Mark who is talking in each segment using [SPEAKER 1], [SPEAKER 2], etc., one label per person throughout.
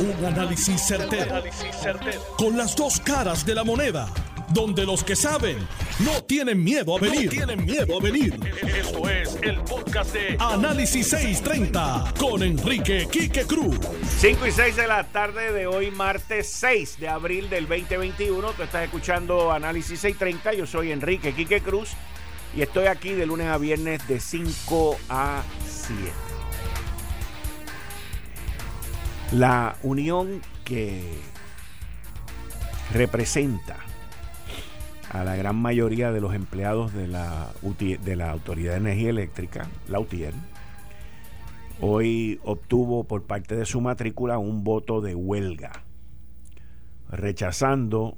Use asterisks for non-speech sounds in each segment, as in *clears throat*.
[SPEAKER 1] Un análisis certero, Con las dos caras de la moneda. Donde los que saben no tienen miedo a venir. tienen miedo a venir. Esto es el podcast de Análisis 630 con Enrique Quique Cruz.
[SPEAKER 2] 5 y 6 de la tarde de hoy, martes 6 de abril del 2021. Tú estás escuchando Análisis 630. Yo soy Enrique Quique Cruz y estoy aquí de lunes a viernes de 5 a 7. La unión que representa a la gran mayoría de los empleados de la, de la Autoridad de Energía Eléctrica, la UTIER, hoy obtuvo por parte de su matrícula un voto de huelga, rechazando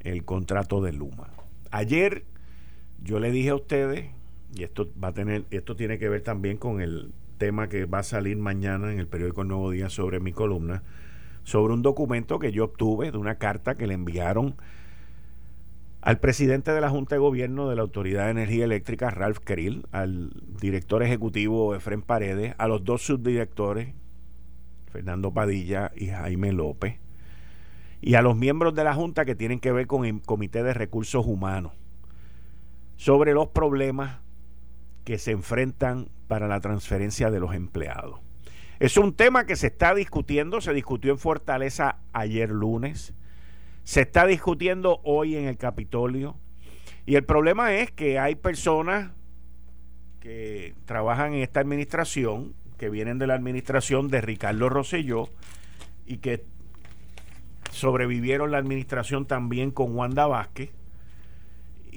[SPEAKER 2] el contrato de Luma. Ayer yo le dije a ustedes, y esto va a tener, esto tiene que ver también con el tema que va a salir mañana en el periódico Nuevo Día sobre mi columna, sobre un documento que yo obtuve de una carta que le enviaron al presidente de la Junta de Gobierno de la Autoridad de Energía Eléctrica, Ralph Krill, al director ejecutivo Efren Paredes, a los dos subdirectores, Fernando Padilla y Jaime López, y a los miembros de la Junta que tienen que ver con el Comité de Recursos Humanos, sobre los problemas que se enfrentan para la transferencia de los empleados. Es un tema que se está discutiendo, se discutió en Fortaleza ayer lunes, se está discutiendo hoy en el Capitolio y el problema es que hay personas que trabajan en esta administración, que vienen de la administración de Ricardo Rosselló y que sobrevivieron la administración también con Wanda Vázquez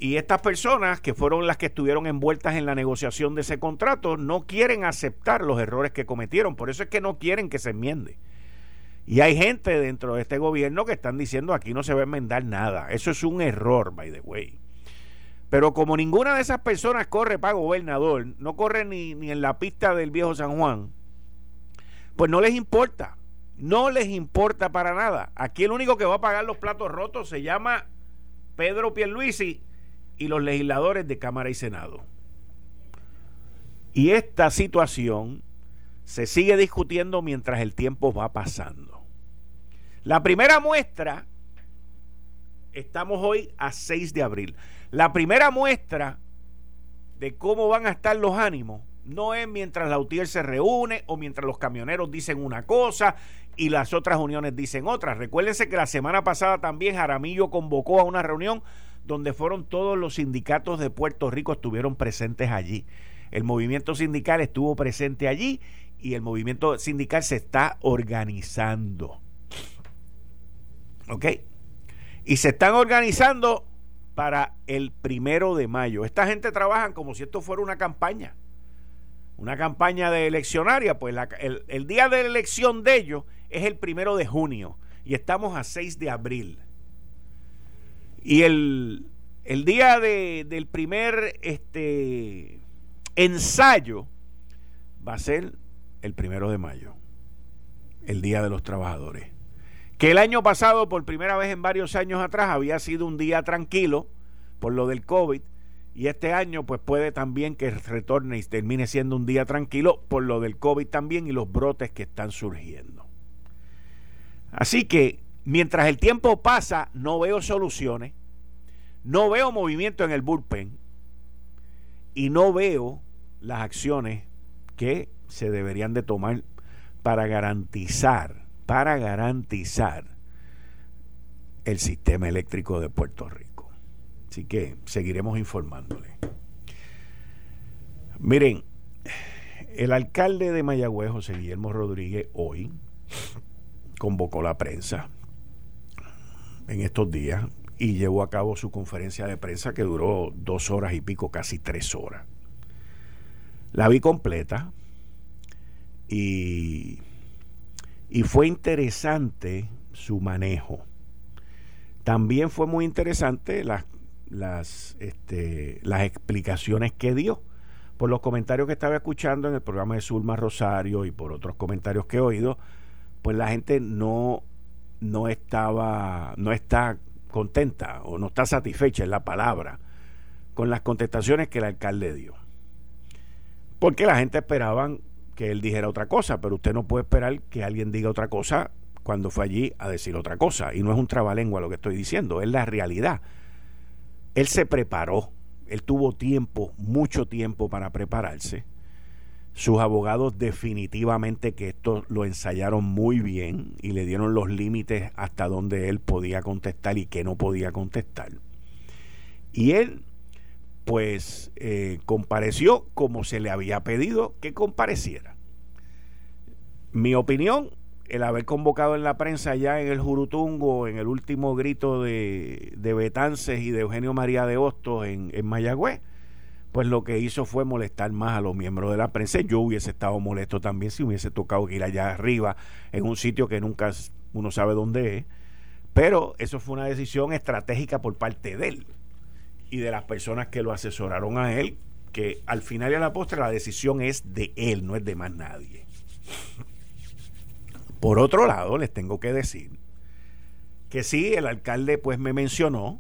[SPEAKER 2] y estas personas, que fueron las que estuvieron envueltas en la negociación de ese contrato, no quieren aceptar los errores que cometieron. Por eso es que no quieren que se enmiende. Y hay gente dentro de este gobierno que están diciendo aquí no se va a enmendar nada. Eso es un error, by the way. Pero como ninguna de esas personas corre para gobernador, no corre ni, ni en la pista del viejo San Juan, pues no les importa. No les importa para nada. Aquí el único que va a pagar los platos rotos se llama Pedro Pierluisi y los legisladores de Cámara y Senado. Y esta situación se sigue discutiendo mientras el tiempo va pasando. La primera muestra, estamos hoy a 6 de abril, la primera muestra de cómo van a estar los ánimos no es mientras la UTIER se reúne o mientras los camioneros dicen una cosa y las otras uniones dicen otra. Recuérdense que la semana pasada también Jaramillo convocó a una reunión donde fueron todos los sindicatos de Puerto Rico estuvieron presentes allí. El movimiento sindical estuvo presente allí y el movimiento sindical se está organizando. ¿Ok? Y se están organizando para el primero de mayo. Esta gente trabaja como si esto fuera una campaña. Una campaña de eleccionaria. Pues el, el día de la elección de ellos es el primero de junio. Y estamos a 6 de abril. Y el, día del primer este, ensayo va a ser el primero de mayo, el Día de los Trabajadores. Que el año pasado, por primera vez en varios años atrás, había sido un día tranquilo por lo del COVID. Y este año, pues puede también que retorne y termine siendo un día tranquilo por lo del COVID también y los brotes que están surgiendo. Así que mientras el tiempo pasa, no veo soluciones, no veo movimiento en el bullpen y no veo las acciones que se deberían de tomar para garantizar, para garantizar el sistema eléctrico de Puerto Rico. Así que seguiremos informándole. Miren, el alcalde de Mayagüez, José Guillermo Rodríguez, hoy convocó la prensa en estos días y llevó a cabo su conferencia de prensa que duró dos horas y pico, casi tres horas. La vi completa y, y fue interesante su manejo. También fue muy interesante las, las, este, las explicaciones que dio por los comentarios que estaba escuchando en el programa de Zulma Rosario y por otros comentarios que he oído pues la gente no, no estaba, no está contenta o no está satisfecha en la palabra con las contestaciones que el alcalde dio. Porque la gente esperaban que él dijera otra cosa, pero usted no puede esperar que alguien diga otra cosa cuando fue allí a decir otra cosa. Y no es un trabalengua lo que estoy diciendo, es la realidad. Él se preparó, él tuvo tiempo, mucho tiempo para prepararse. Sus abogados definitivamente que esto lo ensayaron muy bien y le dieron los límites hasta donde él podía contestar y que no podía contestar. Y él pues eh, compareció como se le había pedido que compareciera. Mi opinión, el haber convocado en la prensa ya en el Jurutungo, en el último grito de, de Betances y de Eugenio María de Hostos en, en Mayagüez, pues lo que hizo fue molestar más a los miembros de la prensa. Yo hubiese estado molesto también si hubiese tocado ir allá arriba, en un sitio que nunca uno sabe dónde es. Pero eso fue una decisión estratégica por parte de él y de las personas que lo asesoraron a él, que al final y a la postre la decisión es de él, no es de más nadie. Por otro lado, les tengo que decir que sí, el alcalde pues me mencionó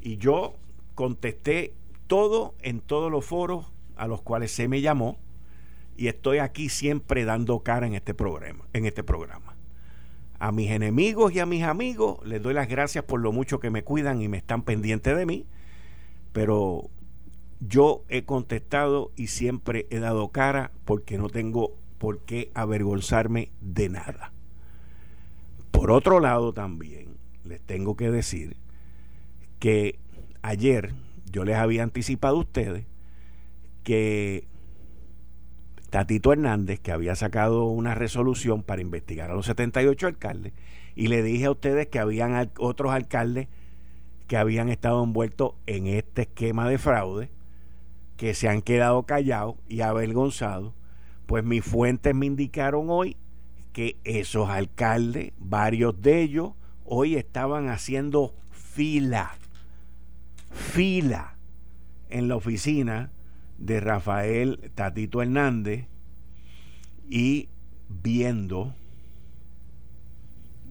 [SPEAKER 2] y yo contesté todo en todos los foros a los cuales se me llamó y estoy aquí siempre dando cara en este programa, en este programa. A mis enemigos y a mis amigos les doy las gracias por lo mucho que me cuidan y me están pendientes de mí pero yo he contestado y siempre he dado cara porque no tengo por qué avergonzarme de nada. Por otro lado también les tengo que decir que ayer yo les había anticipado a ustedes que Tatito Hernández, que había sacado una resolución para investigar a los 78 alcaldes, y le dije a ustedes que habían otros alcaldes que habían estado envueltos en este esquema de fraude, que se han quedado callados y avergonzados, pues mis fuentes me indicaron hoy que esos alcaldes, varios de ellos, hoy estaban haciendo fila, fila en la oficina de Rafael Tatito Hernández y viendo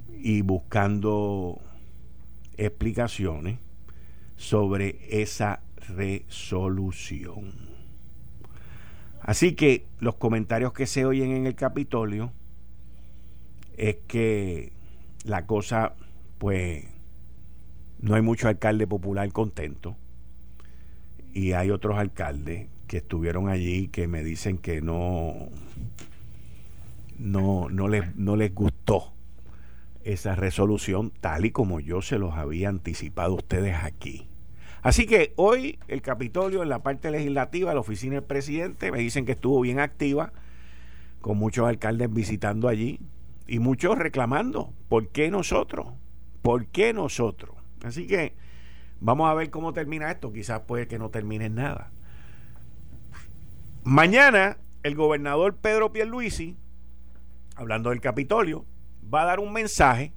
[SPEAKER 2] y buscando explicaciones sobre esa resolución. Así que los comentarios que se oyen en el Capitolio es que la cosa, pues, no hay mucho alcalde popular contento y hay otros alcaldes que estuvieron allí que me dicen que no no no les no les gustó esa resolución tal y como yo se los había anticipado a ustedes aquí. Así que hoy el Capitolio en la parte legislativa, la oficina del presidente, me dicen que estuvo bien activa, con muchos alcaldes visitando allí y muchos reclamando, ¿por qué nosotros? ¿Por qué nosotros? Así que vamos a ver cómo termina esto, quizás puede que no termine en nada. Mañana el gobernador Pedro Pierluisi, hablando del Capitolio, va a dar un mensaje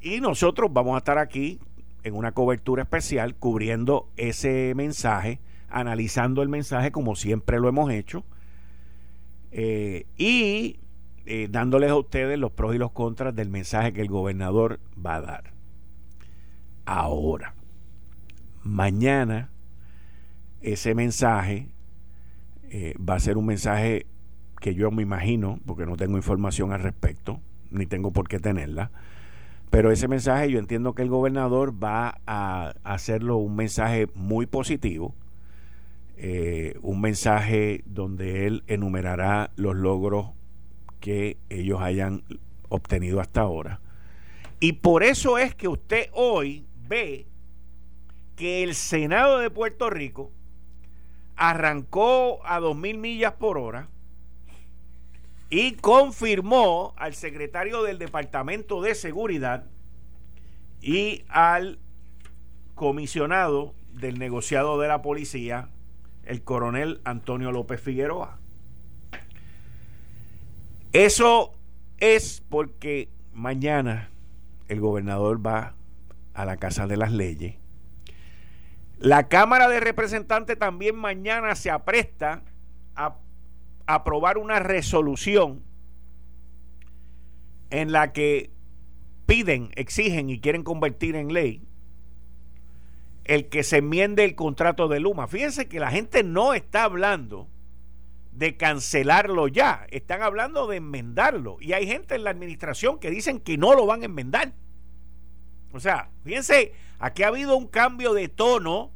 [SPEAKER 2] y nosotros vamos a estar aquí en una cobertura especial cubriendo ese mensaje, analizando el mensaje como siempre lo hemos hecho eh, y eh, dándoles a ustedes los pros y los contras del mensaje que el gobernador va a dar. Ahora, mañana ese mensaje eh, va a ser un mensaje que yo me imagino, porque no tengo información al respecto, ni tengo por qué tenerla, pero ese mensaje yo entiendo que el gobernador va a hacerlo un mensaje muy positivo, eh, un mensaje donde él enumerará los logros que ellos hayan obtenido hasta ahora. Y por eso es que usted hoy ve que el Senado de Puerto Rico arrancó a dos mil millas por hora y confirmó al secretario del Departamento de Seguridad y al comisionado del negociado de la policía, el coronel Antonio López Figueroa. Eso es porque mañana el gobernador va a la Casa de las Leyes. La Cámara de Representantes también mañana se apresta a aprobar una resolución en la que piden, exigen y quieren convertir en ley el que se enmiende el contrato de Luma. Fíjense que la gente no está hablando de cancelarlo ya, están hablando de enmendarlo. Y hay gente en la administración que dicen que no lo van a enmendar. O sea, fíjense, aquí ha habido un cambio de tono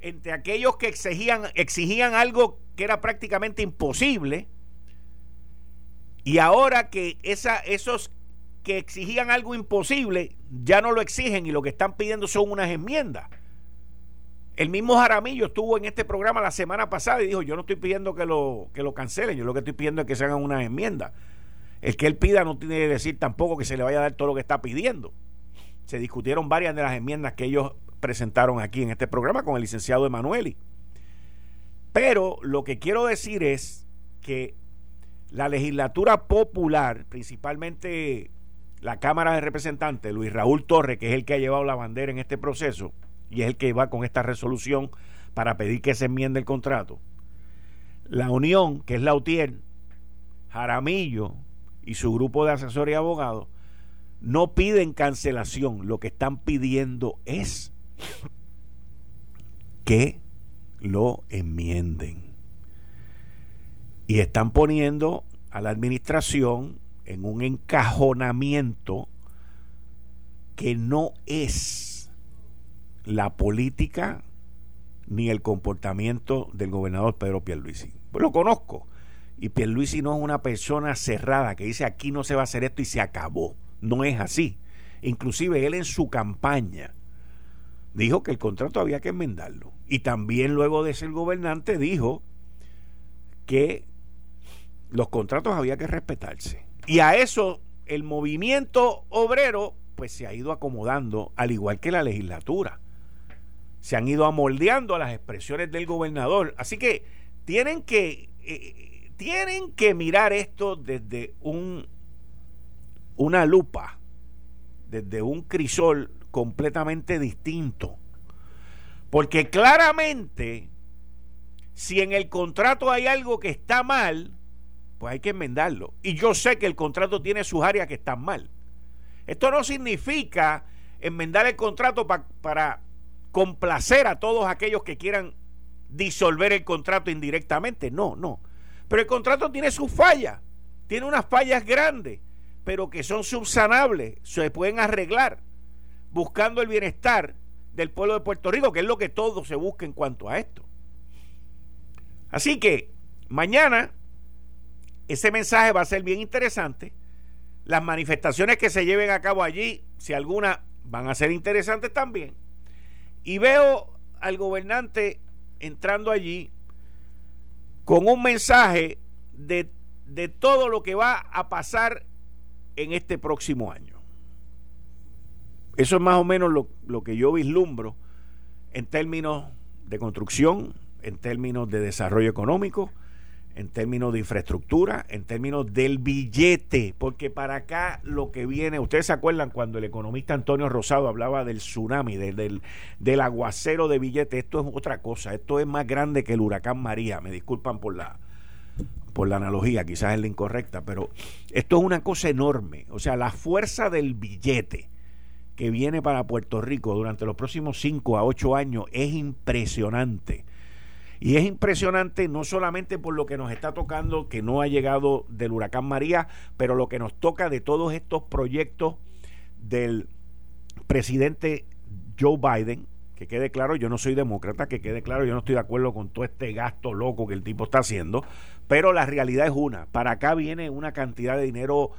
[SPEAKER 2] entre aquellos que exigían, exigían algo que era prácticamente imposible y ahora que esos que exigían algo imposible ya no lo exigen y lo que están pidiendo son unas enmiendas. El mismo Jaramillo estuvo en este programa la semana pasada y dijo, yo no estoy pidiendo que lo, que lo cancelen, yo lo que estoy pidiendo es que se hagan unas enmiendas. El que él pida no tiene que decir tampoco que se le vaya a dar todo lo que está pidiendo. Se discutieron varias de las enmiendas que ellos presentaron aquí en este programa con el licenciado Emanueli. Pero lo que quiero decir es que la legislatura popular, principalmente la Cámara de Representantes, Luis Raúl Torres, que es el que ha llevado la bandera en este proceso y es el que va con esta resolución para pedir que se enmiende el contrato. La Unión, que es la UTIER, Jaramillo y su grupo de asesores y abogados, no piden cancelación, lo que están pidiendo es que lo enmienden. Y están poniendo a la administración en un encajonamiento que no es la política ni el comportamiento del gobernador Pedro Pierluisi. Pues lo conozco. Y Pierluisi no es una persona cerrada que dice aquí no se va a hacer esto y se acabó. No es así. Inclusive él en su campaña dijo que el contrato había que enmendarlo. Y también luego de ser gobernante dijo que los contratos había que respetarse. Y a eso el movimiento obrero pues se ha ido acomodando, al igual que la legislatura. Se han ido amoldeando a las expresiones del gobernador. Así que tienen que, eh, tienen que mirar esto desde un, una lupa, desde un crisol completamente distinto. Porque claramente, si en el contrato hay algo que está mal, pues hay que enmendarlo. Y yo sé que el contrato tiene sus áreas que están mal. Esto no significa enmendar el contrato para complacer a todos aquellos que quieran disolver el contrato indirectamente. No, no. Pero el contrato tiene sus fallas. Tiene unas fallas grandes, pero que son subsanables, se pueden arreglar buscando el bienestar del pueblo de Puerto Rico, que es lo que todo se busca en cuanto a esto. Así que mañana ese mensaje va a ser bien interesante. Las manifestaciones que se lleven a cabo allí, si alguna, van a ser interesantes también. Y veo al gobernante entrando allí con un mensaje de, de todo lo que va a pasar en este próximo año. Eso es más o menos lo, que yo vislumbro en términos de construcción, en términos de desarrollo económico, en términos de infraestructura, en términos del billete, porque para acá lo que viene, ustedes se acuerdan cuando el economista Antonio Rosado hablaba del tsunami, del, del, aguacero de billete, esto es otra cosa, esto es más grande que el huracán María, me disculpan por la, por la analogía, quizás es la incorrecta, pero esto es una cosa enorme, o sea, la fuerza del billete que viene para Puerto Rico durante los próximos 5 a 8 años es impresionante. Y es impresionante no solamente por lo que nos está tocando, que no ha llegado del huracán María, pero lo que nos toca de todos estos proyectos del presidente Joe Biden, que quede claro, yo no soy demócrata, que quede claro, yo no estoy de acuerdo con todo este gasto loco que el tipo está haciendo, pero la realidad es una, para acá viene una cantidad de dinero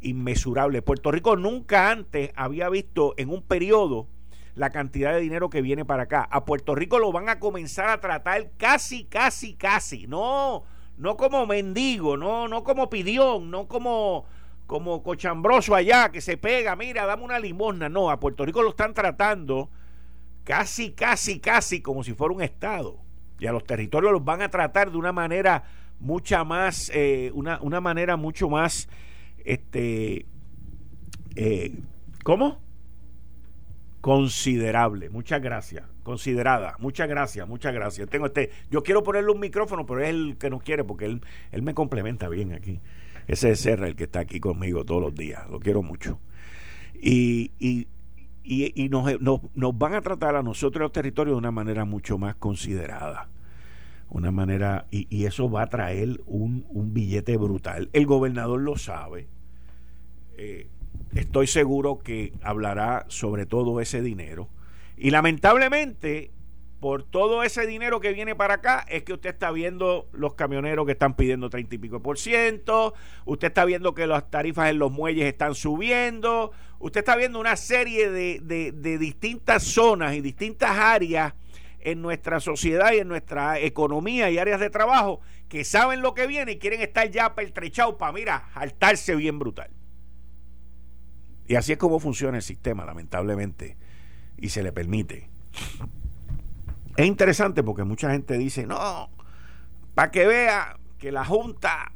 [SPEAKER 2] inmesurable. Puerto Rico nunca antes había visto en un periodo la cantidad de dinero que viene para acá. A Puerto Rico lo van a comenzar a tratar casi, casi, casi. No, no como mendigo, no, no como pidión, no como, como cochambroso allá que se pega, mira, dame una limosna. No, a Puerto Rico lo están tratando casi, casi, casi como si fuera un estado. Y a los territorios los van a tratar de una manera mucha más, eh, una, una manera mucho más este, eh, ¿cómo? Considerable, muchas gracias, considerada, muchas gracias, muchas gracias. Tengo este, yo quiero ponerle un micrófono, pero es el que no quiere porque él, él me complementa bien aquí. Ese es Serra, el que está aquí conmigo todos los días, lo quiero mucho. Y, y, y, nos, nos, nos van a tratar a nosotros los territorios de una manera mucho más considerada Una manera, y, eso va a traer un, billete brutal. El gobernador lo sabe. Eh, estoy seguro que hablará sobre todo ese dinero. Y lamentablemente, por todo ese dinero que viene para acá, es que usted está viendo los camioneros que están pidiendo 30 y pico por ciento, usted está viendo que las tarifas en los muelles están subiendo, usted está viendo una serie de, de distintas zonas y distintas áreas en nuestra sociedad y en nuestra economía y áreas de trabajo que saben lo que viene y quieren estar ya pertrechados para, mira, saltarse bien brutal. Y así es como funciona el sistema, lamentablemente, y se le permite. Es interesante porque mucha gente dice, no, para que vea que la Junta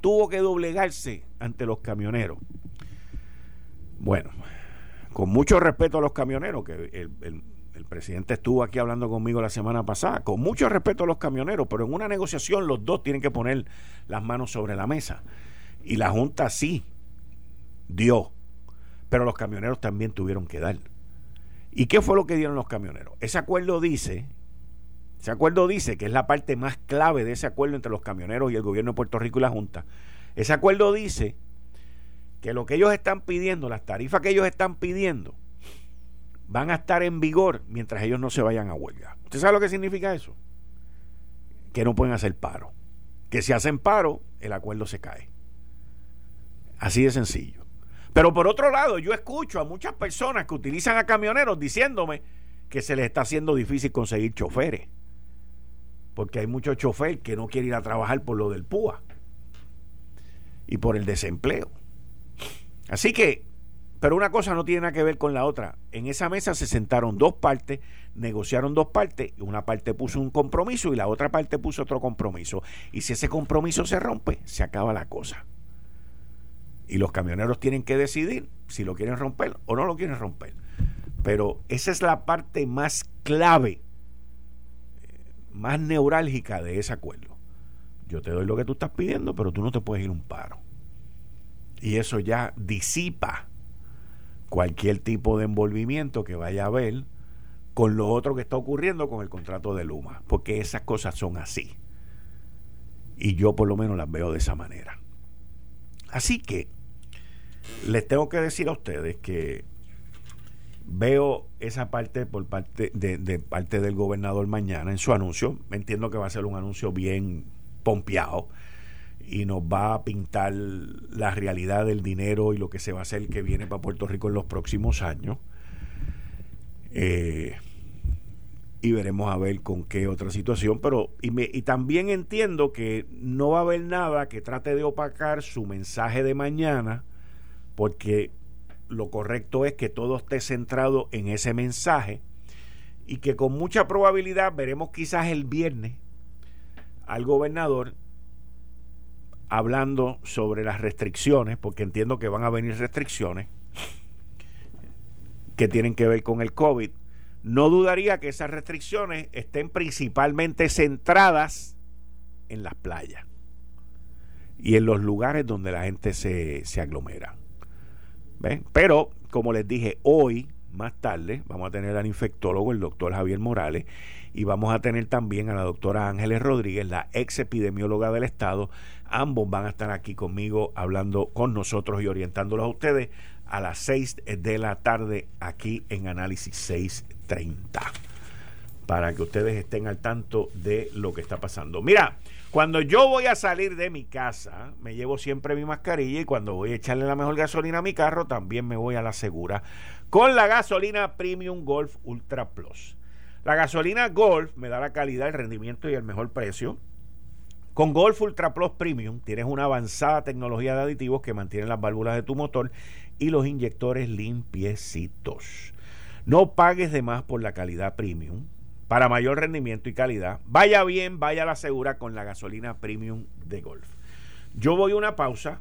[SPEAKER 2] tuvo que doblegarse ante los camioneros. Bueno, con mucho respeto a los camioneros, que el, el presidente estuvo aquí hablando conmigo la semana pasada, con mucho respeto a los camioneros, pero en una negociación los dos tienen que poner las manos sobre la mesa. Y la Junta sí dio, pero los camioneros también tuvieron que dar. ¿Y qué fue lo que dieron los camioneros? Ese acuerdo dice, ese acuerdo dice que es la parte más clave de ese acuerdo entre los camioneros y el gobierno de Puerto Rico y la Junta. Ese acuerdo dice que lo que ellos están pidiendo, las tarifas que ellos están pidiendo, van a estar en vigor mientras ellos no se vayan a huelga. ¿Usted sabe lo que significa eso? Que no pueden hacer paro. Que si hacen paro, el acuerdo se cae. Así de sencillo. Pero por otro lado, yo escucho a muchas personas que utilizan a camioneros diciéndome que se les está haciendo difícil conseguir choferes. Porque hay muchos choferes que no quieren ir a trabajar por lo del PUA y por el desempleo. Así que pero una cosa no tiene nada que ver con la otra. En esa mesa se sentaron dos partes, negociaron dos partes, una parte puso un compromiso y la otra parte puso otro compromiso. Y si ese compromiso se rompe, se acaba la cosa. Y los camioneros tienen que decidir si lo quieren romper o no lo quieren romper. Pero esa es la parte más clave, más neurálgica de ese acuerdo. Yo te doy lo que tú estás pidiendo, pero tú no te puedes ir un paro. Y eso ya disipa cualquier tipo de envolvimiento que vaya a haber con lo otro que está ocurriendo con el contrato de Luma, porque esas cosas son así. Y yo por lo menos las veo de esa manera. Así que les tengo que decir a ustedes que veo esa parte por parte de, parte del gobernador mañana en su anuncio. Entiendo que va a ser un anuncio bien pompeado y nos va a pintar la realidad del dinero y lo que se va a hacer que viene para Puerto Rico en los próximos años. Eh, y veremos a ver con qué otra situación, pero y, y también entiendo que no va a haber nada que trate de opacar su mensaje de mañana, porque lo correcto es que todo esté centrado en ese mensaje y que con mucha probabilidad veremos quizás el viernes al gobernador hablando sobre las restricciones, porque entiendo que van a venir restricciones que tienen que ver con el COVID. No dudaría que esas restricciones estén principalmente centradas en las playas y en los lugares donde la gente se, se aglomera. Pero, como les dije, hoy, más tarde, vamos a tener al infectólogo, el doctor Javier Morales, y vamos a tener también a la doctora Ángeles Rodríguez, la ex epidemióloga del Estado. Ambos van a estar aquí conmigo hablando con nosotros y orientándolos a ustedes a las 6 de la tarde aquí en Análisis 630 para que ustedes estén al tanto de lo que está pasando. Mira, cuando yo voy a salir de mi casa, me llevo siempre mi mascarilla y cuando voy a echarle la mejor gasolina a mi carro, también me voy a la segura con la gasolina Premium Golf Ultra Plus. La gasolina Golf me da la calidad, el rendimiento y el mejor precio. Con Golf Ultra Plus Premium tienes una avanzada tecnología de aditivos que mantienen las válvulas de tu motor y los inyectores limpiecitos. No pagues de más por la calidad premium. Para mayor rendimiento y calidad, vaya bien, vaya a la segura con la gasolina premium de Golf. Yo voy a una pausa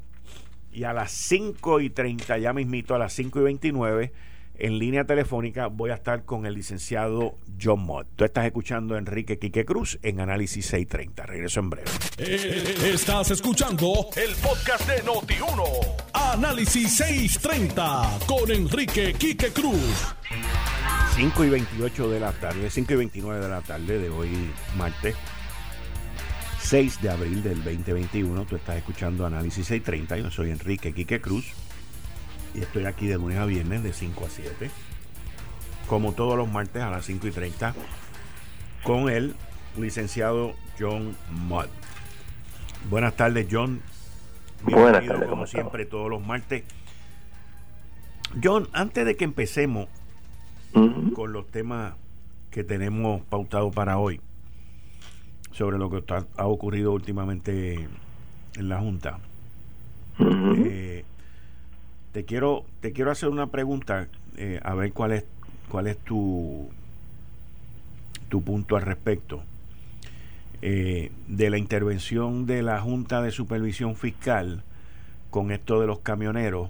[SPEAKER 2] y a las 5 y 30, ya mismito, a las 5 y 29 en línea telefónica voy a estar con el licenciado John Mott. Tú estás escuchando a Enrique Quique Cruz en Análisis 630. Regreso en breve.
[SPEAKER 1] Eh, estás escuchando el podcast de Noti1. Análisis 630 con Enrique Quique Cruz.
[SPEAKER 2] 5 y 28 de la tarde, 5 y 29 de la tarde de hoy, martes. 6 de abril del 2021. Tú estás escuchando Análisis 630. Yo soy Enrique Quique Cruz y estoy aquí de lunes a viernes de 5 a 7. Como todos los martes a las 5 y 30 con el licenciado John Mudd. Buenas tardes, John. Buenas tardes, como siempre, todos los martes. John, antes de que empecemos con los temas que tenemos pautados para hoy, sobre lo que ha ocurrido últimamente en la Junta, eh, te quiero te quiero hacer una pregunta, eh, a ver cuál es cuál es tu tu punto al respecto. Eh, de la intervención de la Junta de Supervisión Fiscal con esto de los camioneros,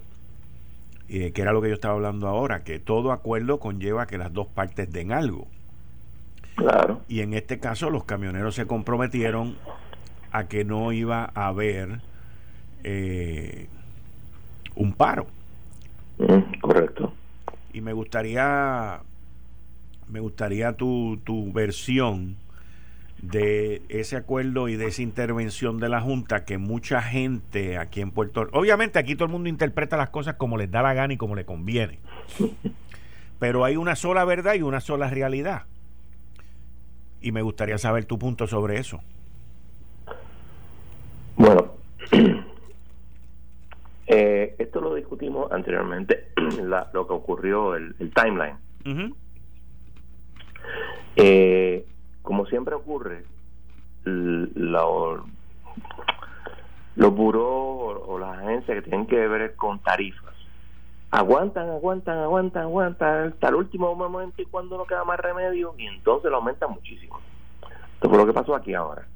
[SPEAKER 2] eh, que era lo que yo estaba hablando ahora, que todo acuerdo conlleva que las dos partes den algo. Claro. Y en este caso los camioneros se comprometieron a que no iba a haber eh, un paro.
[SPEAKER 3] Mm, correcto.
[SPEAKER 2] Y me gustaría, me gustaría tu, tu versión de ese acuerdo y de esa intervención de la Junta que mucha gente aquí en Puerto Rico, obviamente aquí todo el mundo interpreta las cosas como les da la gana y como le conviene, pero hay una sola verdad y una sola realidad. Y me gustaría saber tu punto sobre eso.
[SPEAKER 3] Bueno, eh, esto lo discutimos anteriormente, *clears throat* lo que ocurrió, el, timeline. eh, como siempre ocurre, los buró o, las agencias que tienen que ver con tarifas aguantan, aguantan, aguantan, aguantan hasta el último momento y cuando no queda más remedio y entonces lo aumentan muchísimo. Esto fue lo que pasó aquí ahora.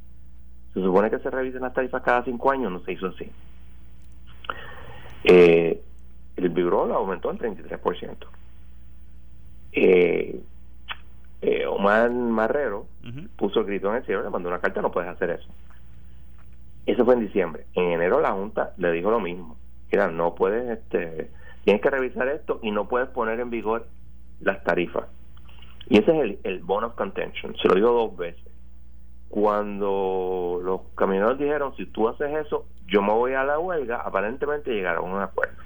[SPEAKER 3] Se supone que se revisen las tarifas cada cinco años, no se hizo así. Eh, el lo aumentó en 33%. Eh, eh, Omar Marrero puso el grito en el cielo, le mandó una carta, no puedes hacer eso. Eso fue en diciembre. En enero la Junta le dijo lo mismo. Mira, no puedes, este, tienes que revisar esto y no puedes poner en vigor las tarifas. Y ese es el, el bone of contention. Se lo digo dos veces. Cuando los camioneros dijeron, si tú haces eso, yo me voy a la huelga, aparentemente llegaron a un acuerdo.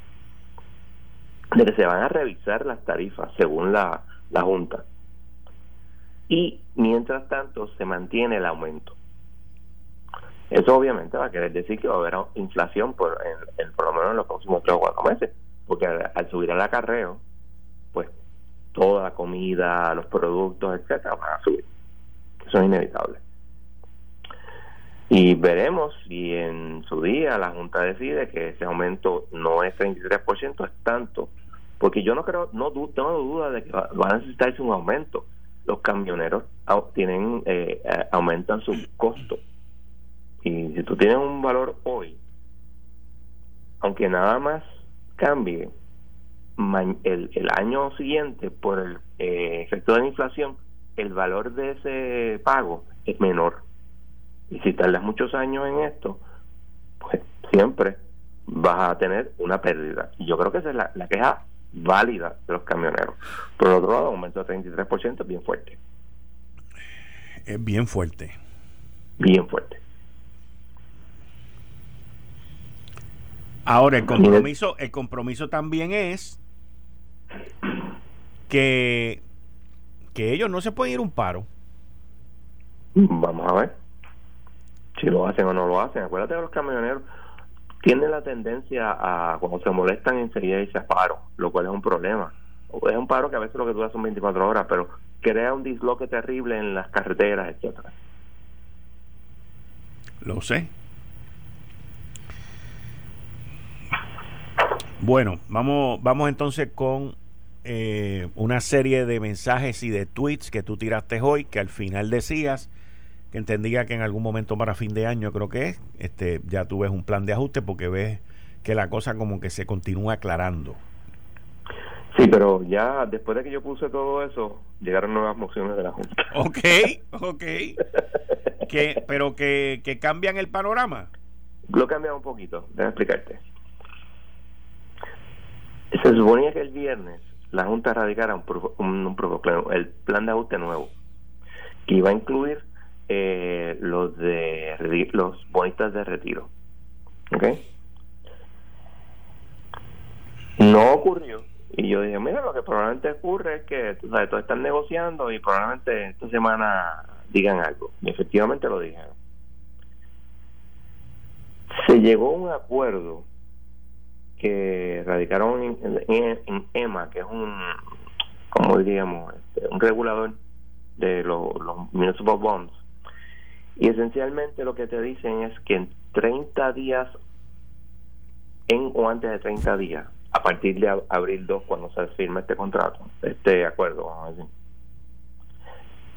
[SPEAKER 3] De que se van a revisar las tarifas según la, la Junta y mientras tanto se mantiene el aumento. Eso obviamente va a querer decir que va a haber inflación por, en, por lo menos en los próximos tres o cuatro meses, porque al, subir el acarreo, pues toda la comida, los productos, etcétera, van a subir. Eso es inevitable. Y veremos si en su día la Junta decide que ese aumento no es 33%, es tanto. Porque yo no creo, no tengo duda de que va a necesitarse un aumento. Los camioneros tienen eh, aumentan sus costos y si tú tienes un valor hoy aunque nada más cambie el, el año siguiente por el eh, efecto de la inflación el valor de ese pago es menor y si tardas muchos años en esto pues siempre vas a tener una pérdida y yo creo que esa es la, la queja válida de los camioneros. Por otro lado, aumento de 33% es bien fuerte.
[SPEAKER 2] Es bien fuerte.
[SPEAKER 3] Bien fuerte.
[SPEAKER 2] Ahora el compromiso, el compromiso también es que, que ellos no se pueden ir un paro.
[SPEAKER 3] Vamos a ver si lo hacen o no lo hacen. Acuérdate de los camioneros tienen la tendencia a, cuando se molestan, enseguida irse a paro, lo cual es un problema. Es un paro que a veces lo que dura son 24 horas, pero crea un disloque terrible en las carreteras, etcétera.
[SPEAKER 2] Lo sé. Bueno, vamos, vamos entonces con eh, una serie de mensajes y de tweets que tú tiraste hoy, que al final decías que entendía que en algún momento para fin de año creo que es, este, ya tú ves un plan de ajuste porque ves que la cosa como que se continúa aclarando.
[SPEAKER 3] Sí, pero ya después de que yo puse todo eso, llegaron nuevas mociones de la Junta. *laughs*
[SPEAKER 2] Ok, ok. *laughs* que, pero que, que cambian el panorama.
[SPEAKER 3] Lo cambian un poquito, déjame explicarte. Se suponía que el viernes la Junta radicara un, un, un, el plan de ajuste nuevo, que iba a incluir eh, los de los bonistas de retiro. ¿Ok? No ocurrió. Y yo dije, mira, lo que probablemente ocurre es que tú sabes, todos están negociando y probablemente esta semana digan algo. Y efectivamente lo dijeron. Se llegó a un acuerdo que radicaron en, EMA, que es un, como diríamos, este, un regulador de los, los municipal bonds. Y esencialmente lo que te dicen es que en 30 días, en o antes de 30 días, a partir de abril 2, cuando se firma este contrato, este acuerdo, vamos a decir,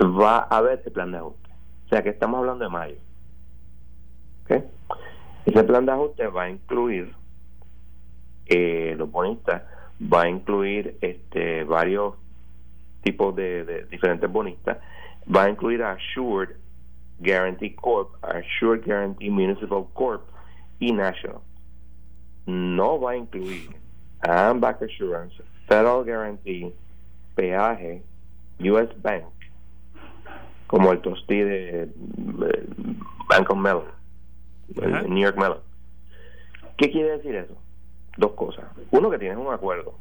[SPEAKER 3] va a haber este plan de ajuste. O sea que estamos hablando de mayo. ¿Okay? Ese plan de ajuste va a incluir eh, los bonistas, va a incluir este varios tipos de, diferentes bonistas, va a incluir a Assured Guarantee Corp, Assured Guarantee Municipal Corp y National. No va a incluir a Back Assurance, Federal Guarantee, Peaje, US Bank, como el trustee de Bank of Mellon, New York Mellon. ¿Qué quiere decir eso? Dos cosas. Uno, que tienes un acuerdo,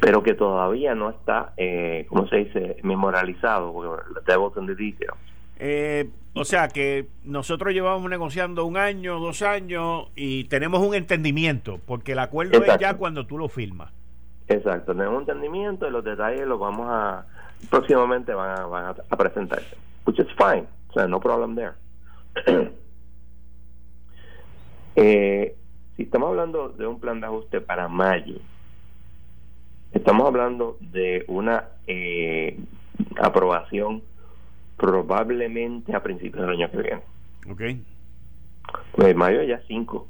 [SPEAKER 3] pero que todavía no está, eh, ¿cómo se dice?, memorializado, porque the details.
[SPEAKER 2] Eh, o sea que nosotros llevamos negociando un año, dos años y tenemos un entendimiento, porque el acuerdo es ya cuando tú lo firmas.
[SPEAKER 3] Exacto, tenemos un entendimiento y los detalles los vamos a próximamente van a, van a, presentarse, which is fine, o sea, no problem there. *clears throat* eh, si estamos hablando de un plan de ajuste para mayo, estamos hablando de una eh, aprobación probablemente a principios del año que viene.
[SPEAKER 2] Ok.
[SPEAKER 3] Pues mayo ya 5.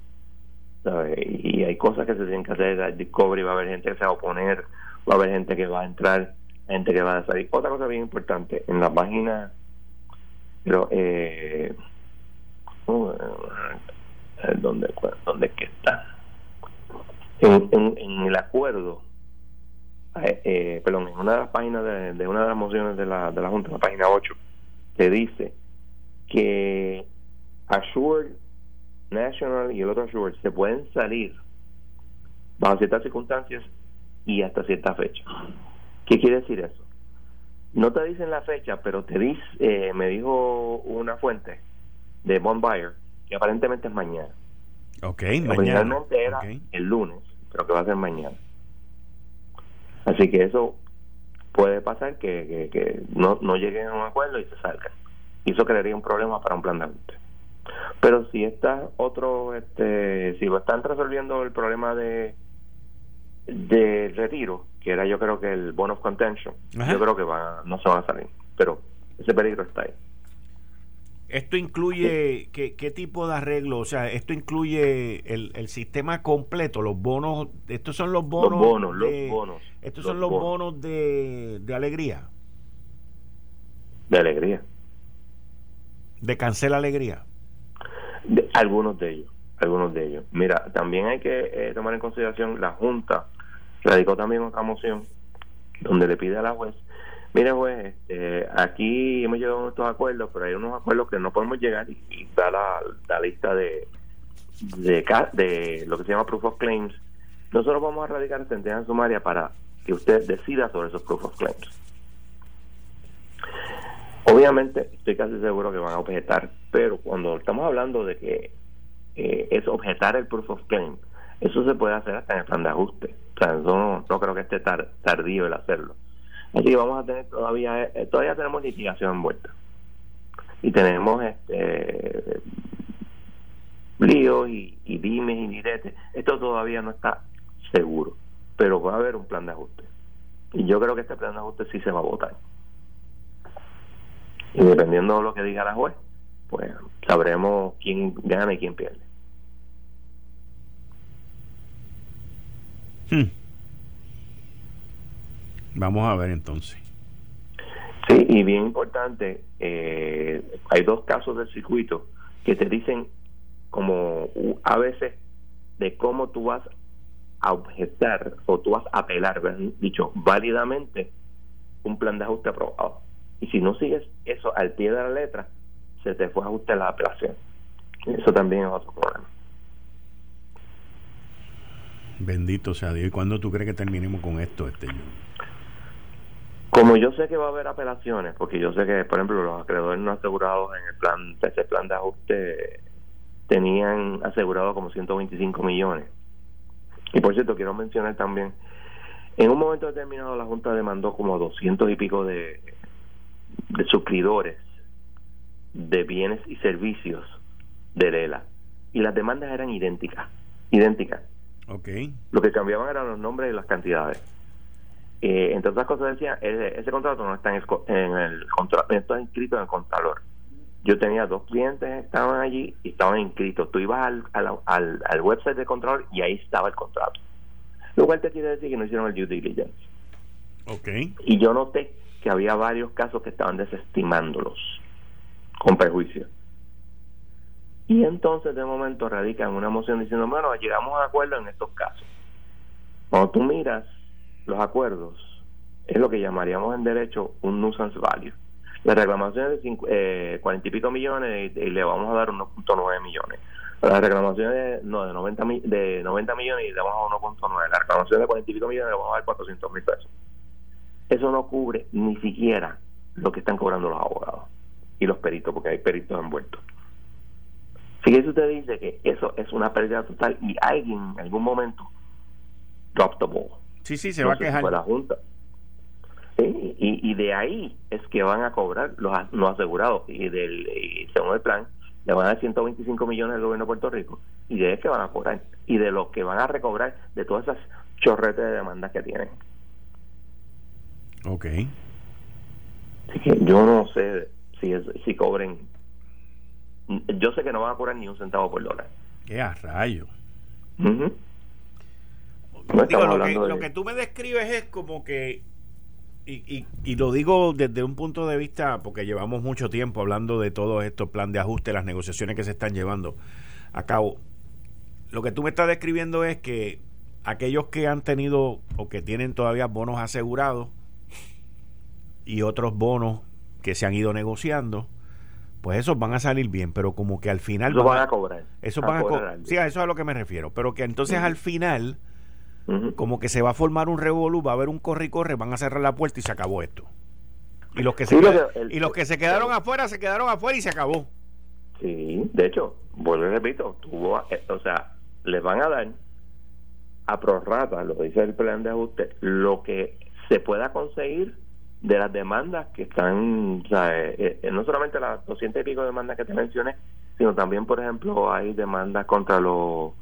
[SPEAKER 3] Y hay cosas que se tienen que hacer. Discovery va a haber gente que se va a oponer, va a haber gente que va a entrar gente que va a salir. Otra cosa bien importante, en la página, pero, eh, uh, ¿dónde, ¿dónde que está? En, en, el acuerdo, eh, eh, perdón, en una de las páginas de, una de las mociones de la, de la Junta, la página 8, te dice que Assured National y el otro Assured se pueden salir bajo ciertas circunstancias y hasta cierta fecha. ¿Qué quiere decir eso? No te dicen la fecha, pero te dice, eh, me dijo una fuente de Bond Buyer que aparentemente es mañana.
[SPEAKER 2] Ok,
[SPEAKER 3] mañana. era el lunes, pero que va a ser mañana. Así que eso puede pasar que, que, no, no lleguen a un acuerdo y se salgan. Y eso crearía un problema para un plan de ajuste. Pero si está otro, este, si están resolviendo el problema de de retiro, que era yo creo que el bone of contention, yo creo que va, no se van a salir, pero ese peligro está ahí.
[SPEAKER 2] ¿Esto incluye ¿qué, qué, tipo de arreglo? O sea, ¿esto incluye el, el, sistema completo? ¿Los bonos? ¿Estos son los bonos?
[SPEAKER 3] Los bonos, los bonos.
[SPEAKER 2] ¿Estos son los bonos, de, de, alegría?
[SPEAKER 3] De alegría.
[SPEAKER 2] ¿De cancela alegría?
[SPEAKER 3] algunos de ellos, algunos de ellos. Mira, también hay que eh, tomar en consideración la Junta radicó también otra moción donde le pide a la juez, mire juez, este, aquí hemos llegado a nuestros acuerdos, pero hay unos acuerdos que no podemos llegar y, da la, lista de, de, lo que se llama proof of claims. Nosotros vamos a radicar sentencia sumaria para que usted decida sobre esos proof of claims. Obviamente, estoy casi seguro que van a objetar, pero cuando estamos hablando de que eh, es objetar el proof of claim, eso se puede hacer hasta en el plan de ajuste. O sea, no, creo que esté tardío el hacerlo. Así vamos a tener todavía, eh, todavía tenemos litigación envuelta. Y tenemos este líos y, y dimes y diretes. Esto todavía no está seguro, pero va a haber un plan de ajuste. Y yo creo que este plan de ajuste sí se va a votar. Y dependiendo de lo que diga la juez, pues sabremos quién gana y quién pierde.
[SPEAKER 2] Hmm. Vamos a ver entonces.
[SPEAKER 3] Sí, y bien importante, eh, hay dos casos del circuito que te dicen como a veces de cómo tú vas a objetar o tú vas a apelar, dicho válidamente, un plan de ajuste aprobado. Y si no sigues eso al pie de la letra, se te fue a ajuste la apelación. Eso también es otro problema.
[SPEAKER 2] Bendito sea Dios. ¿Y cuándo tú crees que terminemos con esto, este
[SPEAKER 3] Como yo sé que va a haber apelaciones, porque yo sé que, por ejemplo, los acreedores no asegurados en el plan, ese plan de ajuste tenían asegurado como 125 millones. Y por cierto, quiero mencionar también, en un momento determinado la Junta demandó como 200 y pico de, de suscriptores de bienes y servicios de Lela. Y las demandas eran idénticas, idénticas.
[SPEAKER 2] Okay.
[SPEAKER 3] Lo que cambiaban eran los nombres y las cantidades. Eh, entre otras cosas decía, ese, contrato no está en el, contrato, está inscrito en el contralor. Yo tenía dos clientes que estaban allí y estaban inscritos. Tú ibas al, al, al, website del contralor y ahí estaba el contrato. Lo cual te quiere decir que no hicieron el due diligence.
[SPEAKER 2] Okay.
[SPEAKER 3] Y yo noté que había varios casos que estaban desestimándolos con perjuicio. Y entonces de momento radican una moción diciendo, bueno, llegamos a acuerdo en estos casos. Cuando tú miras los acuerdos, es lo que llamaríamos en derecho un nuisance value. La reclamación es de eh, 40 y pico millones y, le vamos a dar 1.9 millones. La reclamación de, no, de 90, de 90 millones y le vamos a dar 1.9. La reclamación de 40 y pico millones le vamos a dar 400 mil pesos. Eso no cubre ni siquiera lo que están cobrando los abogados y los peritos, porque hay peritos envueltos. Fíjese usted dice que eso es una pérdida total y alguien en algún momento drop the ball.
[SPEAKER 2] Sí, sí, se va a quejar.
[SPEAKER 3] la Junta. y, y, de ahí es que van a cobrar los no asegurados y, del, según el plan le van a dar 125 millones al gobierno de Puerto Rico y de ahí es que van a cobrar y de lo que van a recobrar de todas esas chorretes de demandas que tienen.
[SPEAKER 2] Ok.
[SPEAKER 3] Así que yo no sé si, si cobren yo sé que no van a cobrar ni un centavo por dólar.
[SPEAKER 2] ¿Qué a rayo?
[SPEAKER 3] Lo,
[SPEAKER 2] que, tú me describes es como que, y, y, lo digo desde un punto de vista, porque llevamos mucho tiempo hablando de todo esto, plan de ajuste, las negociaciones que se están llevando a cabo. Lo que tú me estás describiendo es que aquellos que han tenido o que tienen todavía bonos asegurados y otros bonos que se han ido negociando, pues esos van a salir bien, pero como que al final...
[SPEAKER 3] Eso van, a cobrar.
[SPEAKER 2] Eso van a cobrar. Sí, a eso es a lo que me refiero. Pero que entonces al final, como que se va a formar un revolú, va a haber un corre y corre, van a cerrar la puerta y se acabó esto. Y los que se, y los que se quedaron afuera, se quedaron afuera y se acabó.
[SPEAKER 3] Sí, de hecho, vuelvo y repito, tuvo, eh, o sea, les van a dar a prorrata, lo que dice el plan de ajuste, lo que se pueda conseguir de las demandas que están, o sea, eh, eh, no solamente las 200 y pico demandas que te mencioné, sino también, por ejemplo, hay demandas contra los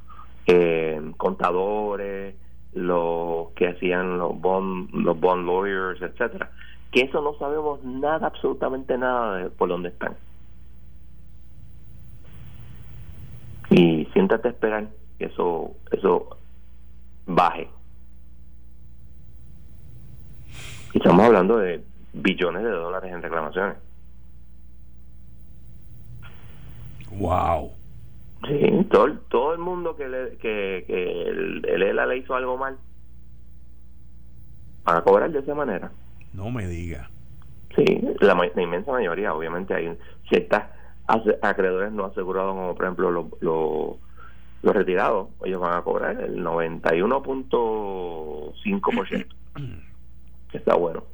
[SPEAKER 3] eh, contadores, los que hacían los bond, los bond lawyers, etcétera, que eso no sabemos nada, absolutamente nada de por dónde están. Y siéntate a esperar que eso, eso baje. Y estamos hablando de billones de dólares en reclamaciones.
[SPEAKER 2] Wow.
[SPEAKER 3] Sí, todo, todo el mundo que, le, que, que el, el ELA le hizo algo mal, van a cobrar de esa manera.
[SPEAKER 2] No me diga.
[SPEAKER 3] Sí, la, inmensa mayoría, obviamente hay ciertas acreedores no asegurados, como por ejemplo los, los, los retirados, ellos van a cobrar el 91.5%. *clears throat* está bueno.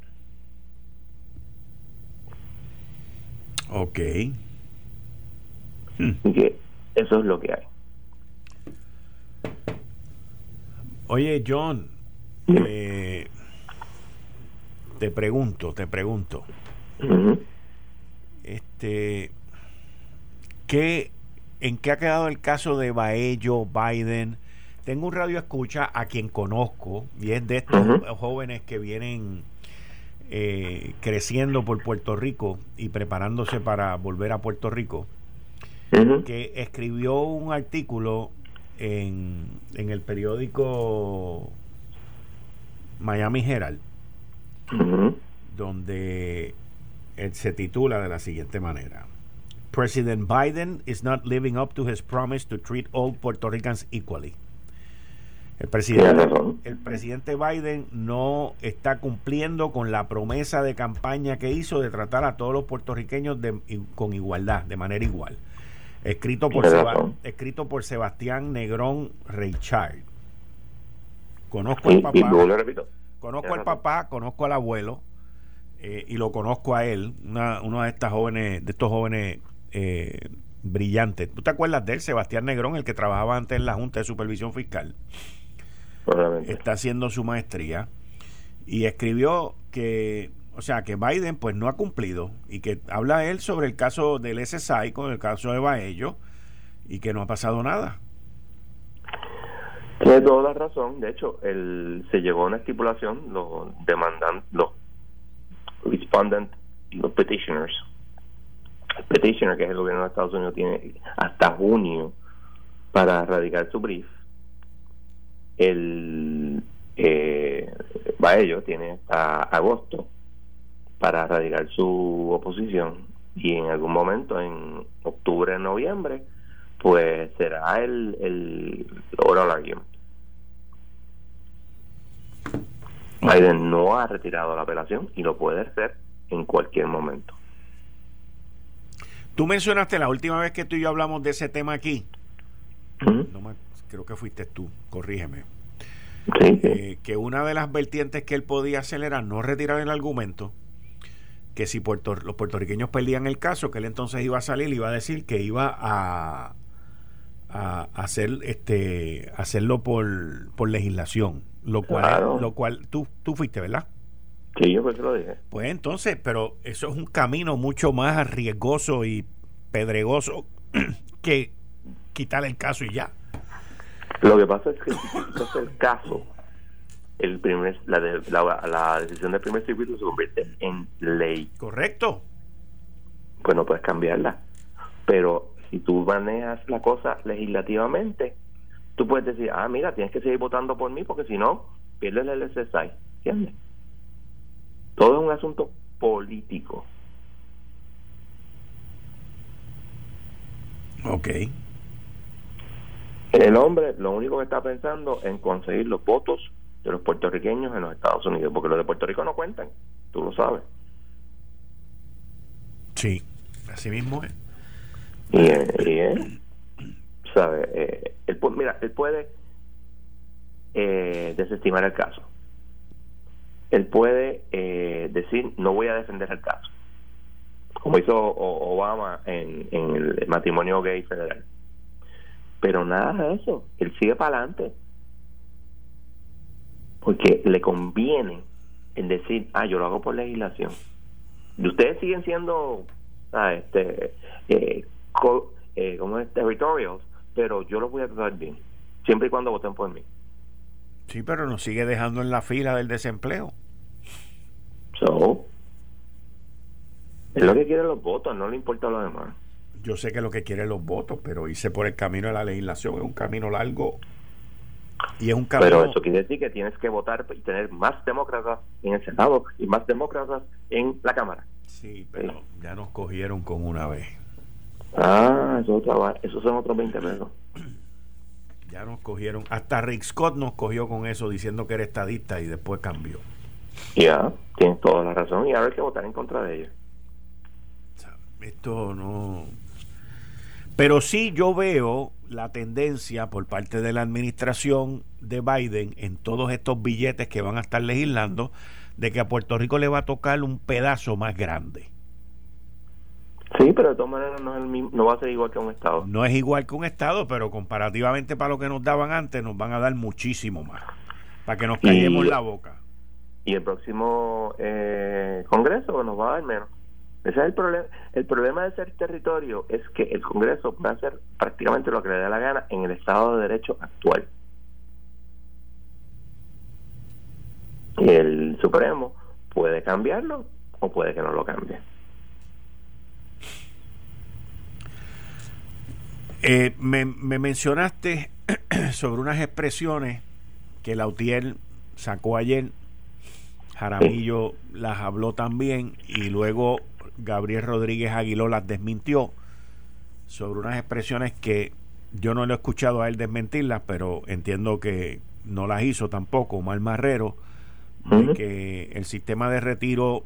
[SPEAKER 2] Ok.
[SPEAKER 3] que eso es lo que hay.
[SPEAKER 2] Oye, John, eh, te pregunto, te pregunto. Este, ¿qué, ¿En qué ha quedado el caso de Baello, Biden? tengo un radio escucha a quien conozco y es de estos jóvenes que vienen eh, creciendo por Puerto Rico y preparándose para volver a Puerto Rico, que escribió un artículo en, en el periódico Miami Herald, donde se titula de la siguiente manera. President Biden is not living up to his promise to treat all Puerto Ricans equally. El presidente, el presidente Biden no está cumpliendo con la promesa de campaña que hizo de tratar a todos los puertorriqueños con igualdad, de manera igual. Escrito por, escrito por Sebastián Negrón Reichard. Conozco al papá. conozco al papá, conozco al abuelo eh, y lo conozco a él, una, uno de estas jóvenes, de estos jóvenes eh, brillantes. ¿Tú te acuerdas de él, Sebastián Negrón, el que trabajaba antes en la Junta de Supervisión Fiscal? Está haciendo su maestría y escribió que, o sea, que Biden pues no ha cumplido y que habla él sobre el caso del SSI con el caso de Baello y que no ha pasado nada.
[SPEAKER 3] Tiene toda la razón. De hecho, el, se llegó a una estipulación, los demandan, los respondent, los petitioners, el petitioner, que es el gobierno de Estados Unidos, tiene hasta junio para radicar su brief el eh, ello tiene hasta agosto para radicar su oposición y en algún momento en octubre noviembre pues será el, el oral argument Biden no ha retirado la apelación y lo puede hacer en cualquier momento.
[SPEAKER 2] Tú mencionaste la última vez que tú y yo hablamos de ese tema aquí. Creo que fuiste tú, corrígeme, eh, que una de las vertientes que él podía hacer era no retirar el argumento, que si Puerto, los puertorriqueños perdían el caso, que él entonces iba a salir y iba a decir que iba a, a hacer este hacerlo por, por legislación, lo cual lo cual tú tú fuiste, ¿verdad?
[SPEAKER 3] Sí, yo pues lo dije.
[SPEAKER 2] Pues entonces, pero eso es un camino mucho más arriesgoso y pedregoso *clears throat* que quitar el caso y ya.
[SPEAKER 3] Lo que pasa es que si el caso, el primer, la, la, decisión del primer circuito se convierte en ley.
[SPEAKER 2] Correcto.
[SPEAKER 3] Pues no puedes cambiarla. Pero si tú manejas la cosa legislativamente, tú puedes decir, ah, mira, tienes que seguir votando por mí porque si no, pierdes el SSI. ¿Entiendes? Todo es un asunto político.
[SPEAKER 2] Ok.
[SPEAKER 3] El hombre lo único que está pensando en conseguir los votos de los puertorriqueños en los Estados Unidos, porque los de Puerto Rico no cuentan, tú lo sabes.
[SPEAKER 2] Sí, así mismo es.
[SPEAKER 3] Y, él, ¿sabe? Eh, él, mira, él puede eh, desestimar el caso. Él puede eh, decir, no voy a defender el caso, como hizo Obama en el matrimonio gay federal pero nada de eso, él sigue para adelante. Porque le conviene en decir, ah, yo lo hago por legislación. Y ustedes siguen siendo, ah, este, eh, eh, como es, territorials, pero yo los voy a tratar bien, siempre y cuando voten por mí.
[SPEAKER 2] Sí, pero nos sigue dejando en la fila del desempleo.
[SPEAKER 3] So, es lo que quieren los votos, no le importa lo demás
[SPEAKER 2] yo sé que lo que quiere los votos, pero hice por el camino de la legislación, es un camino largo y es un.
[SPEAKER 3] Pero eso quiere decir que tienes que votar y tener más demócratas en el Senado y más demócratas en la Cámara.
[SPEAKER 2] Sí, pero ya nos cogieron con una vez.
[SPEAKER 3] Ah, eso esos son otros 20 pesos.
[SPEAKER 2] Ya nos cogieron, hasta Rick Scott nos cogió con eso diciendo que era estadista y después cambió.
[SPEAKER 3] Ya, tienes toda la razón y ahora hay que votar en contra de ella.
[SPEAKER 2] Esto no, pero sí yo veo la tendencia por parte de la administración de Biden en todos estos billetes que van a estar legislando de que a Puerto Rico le va a tocar un pedazo más grande.
[SPEAKER 3] Sí, pero de todas maneras no, es el mismo, no va a ser igual que un Estado.
[SPEAKER 2] No es igual que un Estado, pero comparativamente para lo que nos daban antes, nos van a dar muchísimo más. Para que nos callemos la boca.
[SPEAKER 3] Y el próximo eh, Congreso nos va a dar menos. Ese es el problema. El problema de ser territorio es que el Congreso puede hacer prácticamente lo que le dé la gana en el Estado de Derecho actual. Y el Supremo puede cambiarlo o puede que no lo cambie.
[SPEAKER 2] Eh, me, me, mencionaste *clears throat* sobre unas expresiones que Lautier sacó ayer, Jaramillo las habló también y luego Gabriel Rodríguez Aguiló las desmintió sobre unas expresiones que yo no le he escuchado a él desmentirlas, pero entiendo que, no las hizo tampoco Omar Marrero, de que el sistema de retiro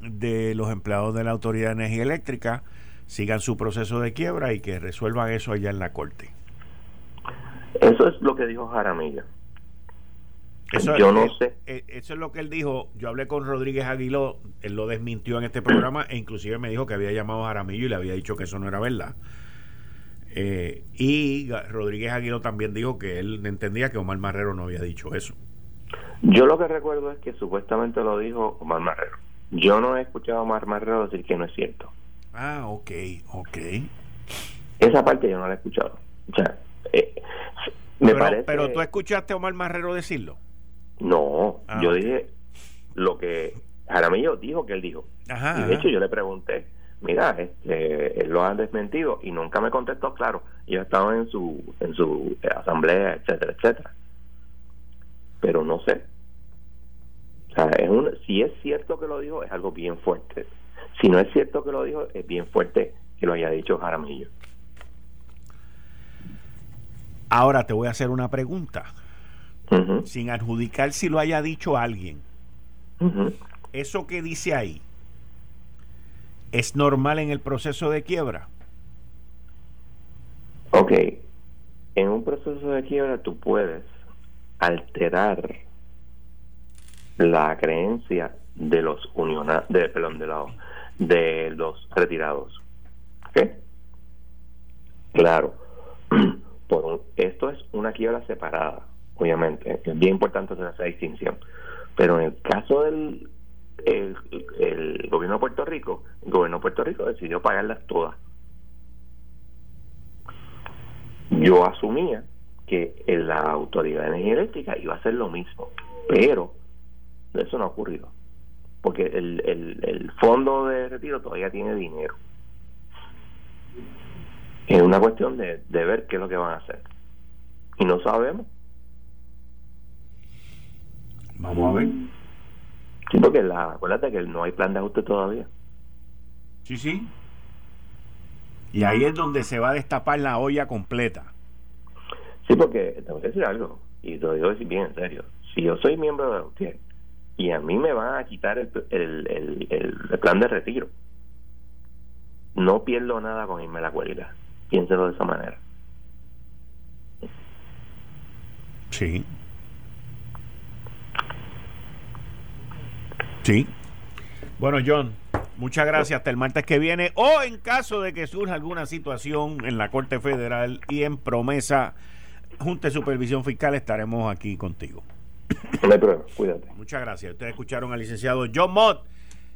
[SPEAKER 2] de los empleados de la Autoridad de Energía Eléctrica sigan su proceso de quiebra y que resuelvan eso allá en la corte.
[SPEAKER 3] Eso es lo que dijo Jaramillo.
[SPEAKER 2] Eso, yo no sé. Eh, eso es lo que él dijo. Yo hablé con Rodríguez Aguiló, él lo desmintió en este programa e inclusive me dijo que había llamado a Jaramillo y le había dicho que eso no era verdad. Eh, y Rodríguez Aguiló también dijo que él entendía que Omar Marrero no había dicho eso.
[SPEAKER 3] Yo lo que recuerdo es que supuestamente lo dijo Omar Marrero. Yo no he escuchado a Omar Marrero decir que no es cierto.
[SPEAKER 2] Ah, ok, ok.
[SPEAKER 3] Esa parte yo no la he escuchado. O sea, eh,
[SPEAKER 2] me pero, parece... pero tú escuchaste a Omar Marrero decirlo.
[SPEAKER 3] No, ah, yo dije lo que Jaramillo dijo que él dijo. y de hecho yo le pregunté, mira, este, él lo ha desmentido y nunca me contestó claro. Yo estaba en su en su asamblea, etcétera, etcétera. Pero no sé. O sea, es un, si es cierto que lo dijo, es algo bien fuerte. Si no es cierto que lo dijo, es bien fuerte que lo haya dicho Jaramillo.
[SPEAKER 2] Ahora te voy a hacer una pregunta sin adjudicar si lo haya dicho alguien. Eso que dice ahí, ¿es normal en el proceso de quiebra?
[SPEAKER 3] Ok, en un proceso de quiebra tú puedes alterar la creencia de los uniona de, perdón, de, los, de los retirados. ¿Ok? Claro, *clears throat* por esto es una quiebra separada obviamente. Es bien importante hacer esa distinción. Pero en el caso del el, gobierno de Puerto Rico, el gobierno de Puerto Rico decidió pagarlas todas. Yo asumía que la Autoridad de Energía Eléctrica iba a hacer lo mismo, pero eso no ha ocurrido, porque el, el, el fondo de retiro todavía tiene dinero. Es una cuestión de, de ver qué es lo que van a hacer. Y no sabemos
[SPEAKER 2] Vamos a ver.
[SPEAKER 3] Sí, porque la, acuérdate que no hay plan de ajuste todavía.
[SPEAKER 2] Sí, sí. Y ahí es donde se va a destapar la olla completa.
[SPEAKER 3] Sí, porque te voy a decir algo, y te lo digo bien en serio. Si yo soy miembro de la UTIER y a mí me van a quitar el, el, el, plan de retiro, no pierdo nada con irme a la cuelga. Piénselo de esa manera.
[SPEAKER 2] Sí, Sí. Bueno, John, muchas gracias. Hasta el martes que viene. O en caso de que surja alguna situación en la Corte Federal y en promesa Junta de Supervisión Fiscal, estaremos aquí contigo.
[SPEAKER 3] No hay problema, cuídate.
[SPEAKER 2] Muchas gracias. Ustedes escucharon al licenciado John Mott